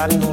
Palo.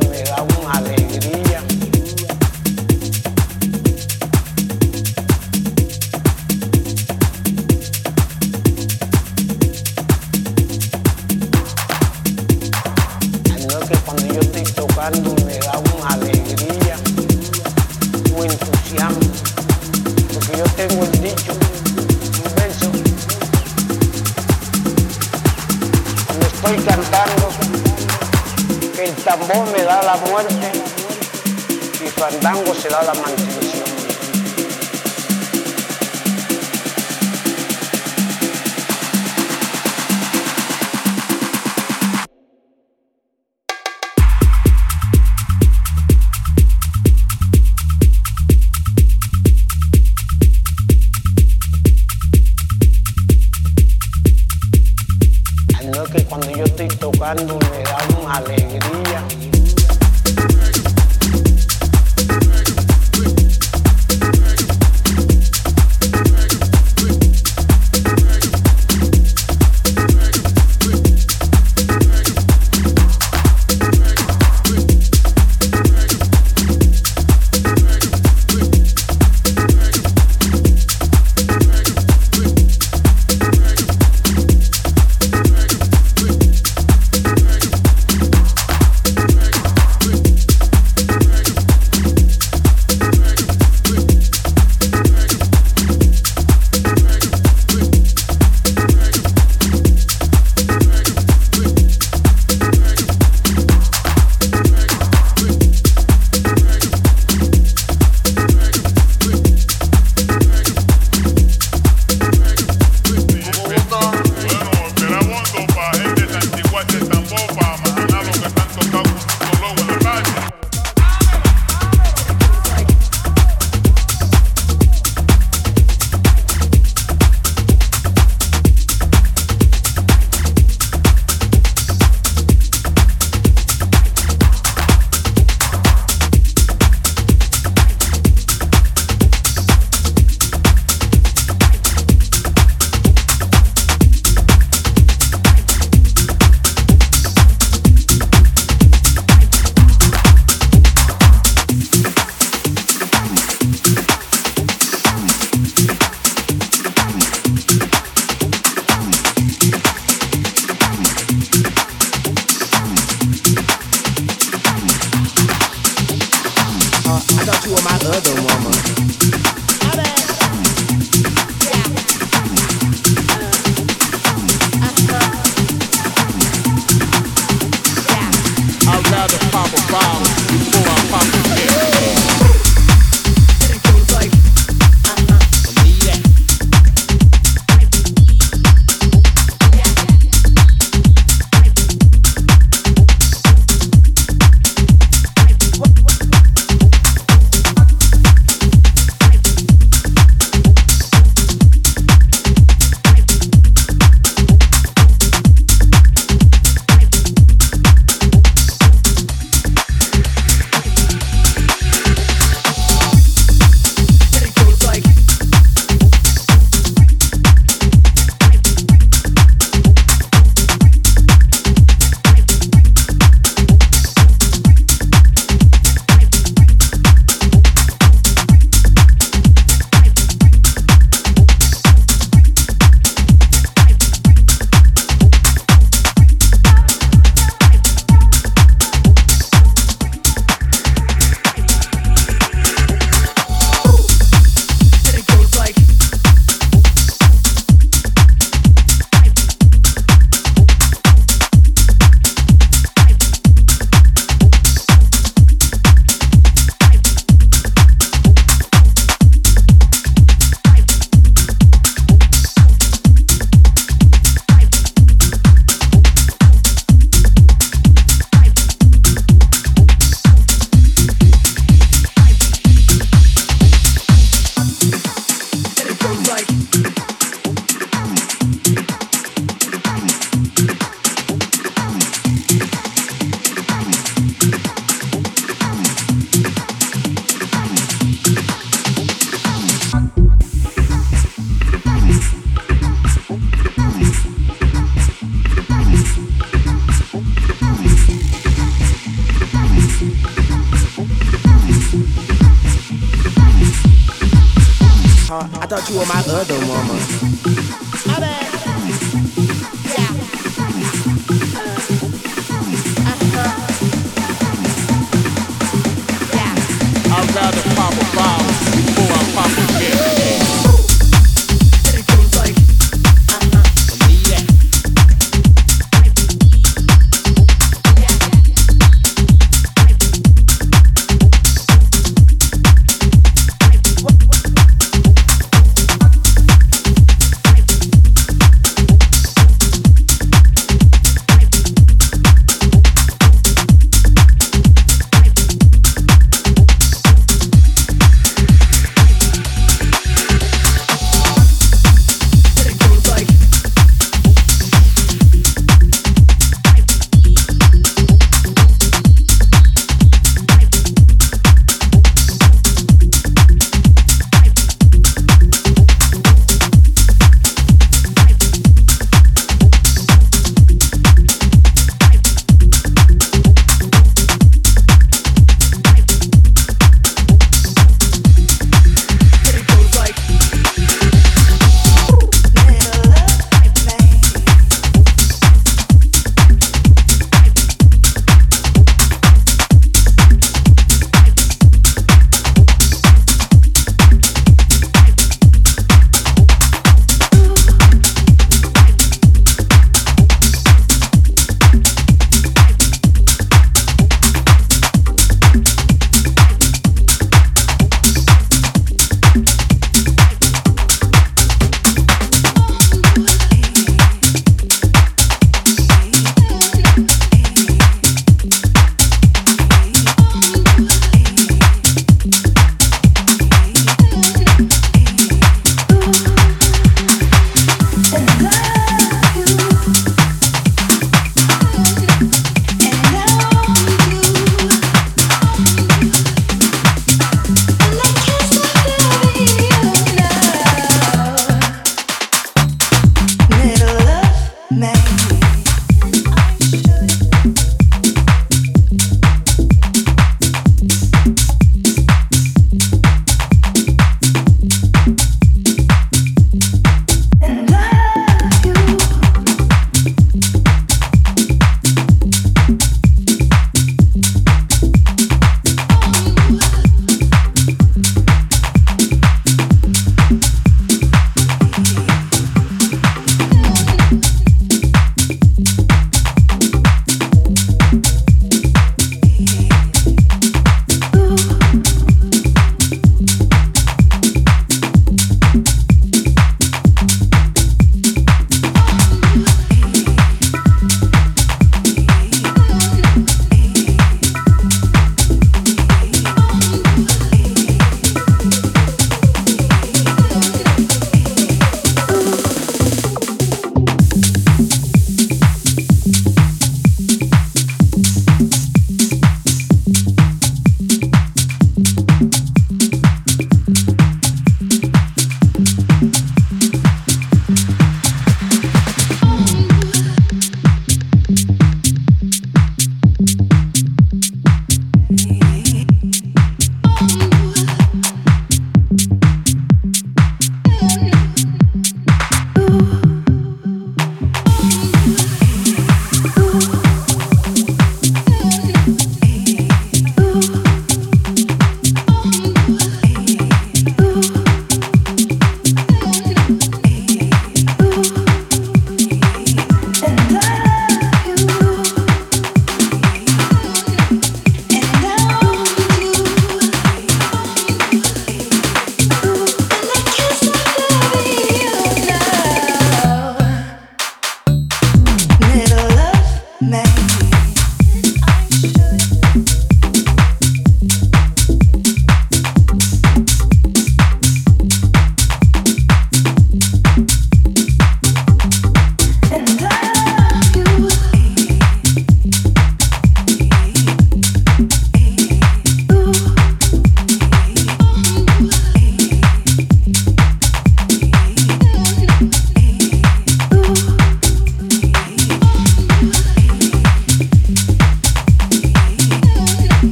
Thought you were my other woman. My bad. Yeah. Uh-huh. Yeah. I'd rather pop a bottle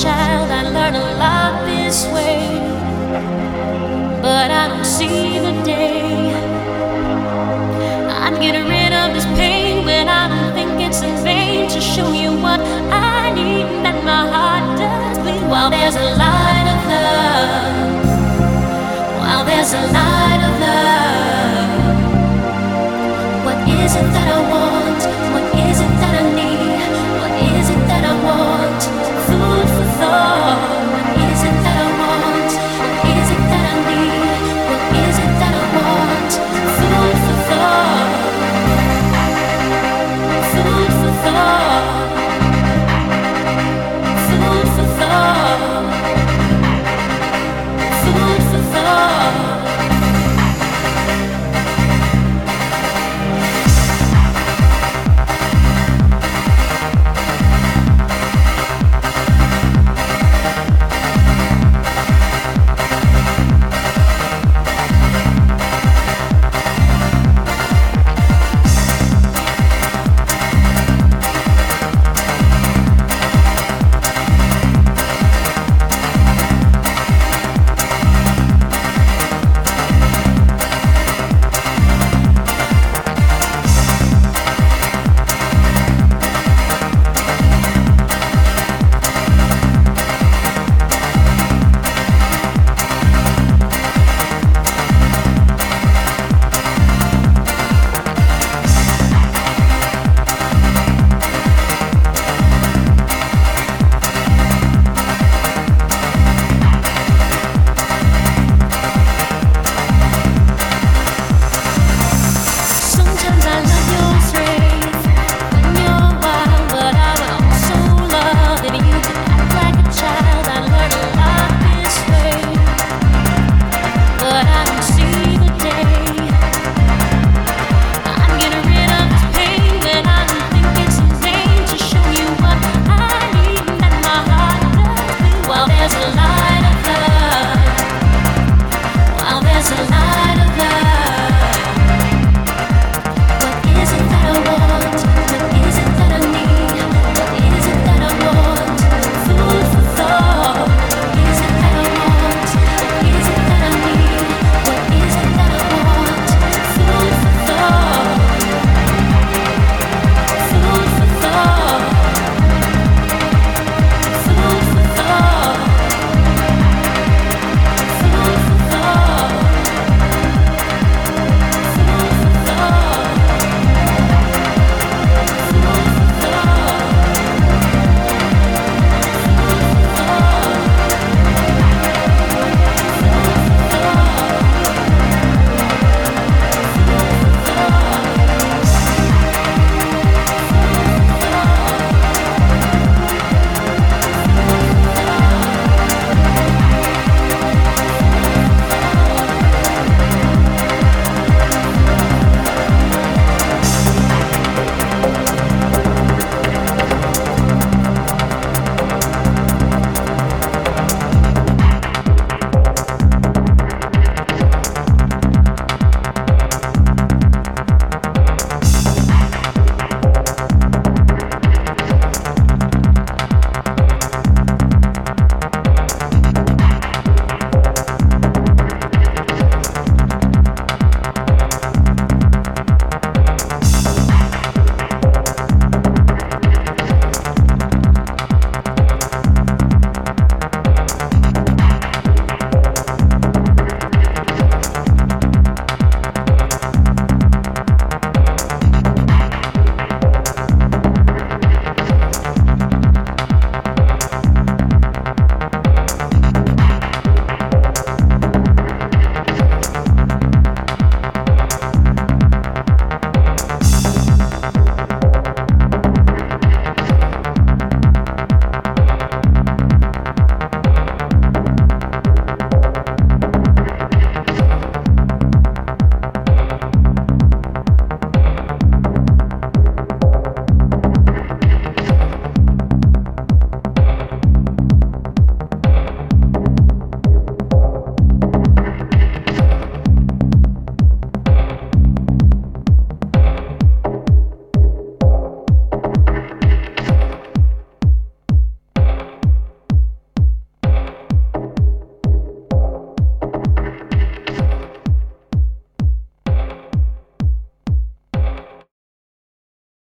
child, I learned a lot this way, but I don't see.